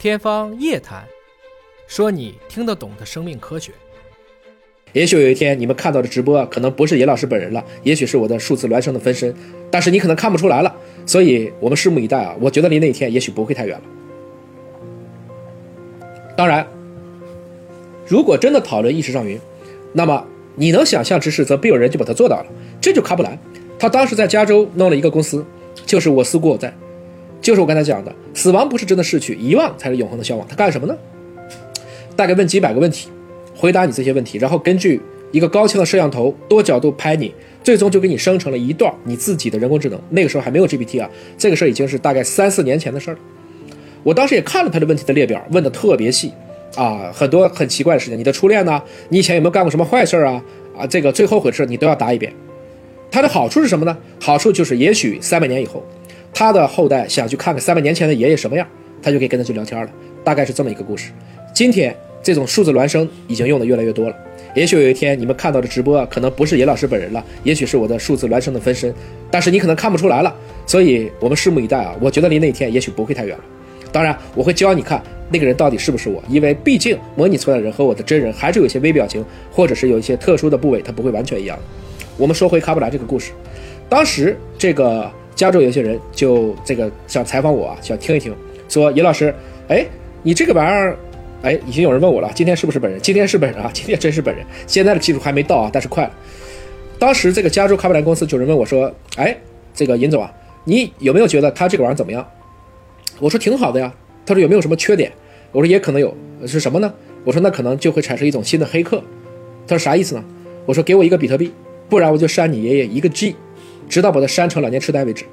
天方夜谭，说你听得懂的生命科学。也许有一天你们看到的直播可能不是严老师本人了，也许是我的数字孪生的分身，但是你可能看不出来了。所以我们拭目以待啊！我觉得离那一天也许不会太远了。当然，如果真的讨论意识上云，那么你能想象之事，则必有人就把它做到了。这就卡普兰，他当时在加州弄了一个公司，就是我思故我在。就是我刚才讲的，死亡不是真的逝去，遗忘才是永恒的消亡。他干什么呢？大概问几百个问题，回答你这些问题，然后根据一个高清的摄像头多角度拍你，最终就给你生成了一段你自己的人工智能。那个时候还没有 GPT 啊，这个事儿已经是大概三四年前的事儿了。我当时也看了他的问题的列表，问的特别细啊，很多很奇怪的事情。你的初恋呢？你以前有没有干过什么坏事啊？啊，这个最后悔的事你都要答一遍。它的好处是什么呢？好处就是也许三百年以后。他的后代想去看看三百年前的爷爷什么样，他就可以跟他去聊天了。大概是这么一个故事。今天这种数字孪生已经用的越来越多了。也许有一天你们看到的直播可能不是严老师本人了，也许是我的数字孪生的分身，但是你可能看不出来了。所以我们拭目以待啊！我觉得离那一天也许不会太远了。当然，我会教你看那个人到底是不是我，因为毕竟模拟出来的人和我的真人还是有一些微表情，或者是有一些特殊的部位，它不会完全一样。我们说回卡普兰这个故事，当时这个。加州有些人就这个想采访我啊，想听一听，说尹老师，哎，你这个玩意儿，哎，已经有人问我了，今天是不是本人？今天是本人啊，今天真是本人。现在的技术还没到啊，但是快了。当时这个加州卡普兰公司有人问我说，哎，这个尹总啊，你有没有觉得他这个玩意儿怎么样？我说挺好的呀。他说有没有什么缺点？我说也可能有，是什么呢？我说那可能就会产生一种新的黑客。他说啥意思呢？我说给我一个比特币，不然我就删你爷爷一个 G。直到把它删成老年痴呆为止。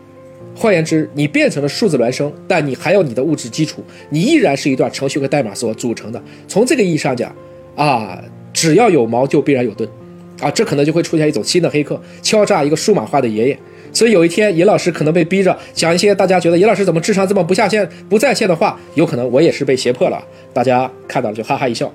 换言之，你变成了数字孪生，但你还有你的物质基础，你依然是一段程序和代码所组成的。从这个意义上讲，啊，只要有矛就必然有盾，啊，这可能就会出现一种新的黑客，敲诈一个数码化的爷爷。所以有一天，尹老师可能被逼着讲一些大家觉得尹老师怎么智商这么不下线、不在线的话，有可能我也是被胁迫了。大家看到了就哈哈一笑。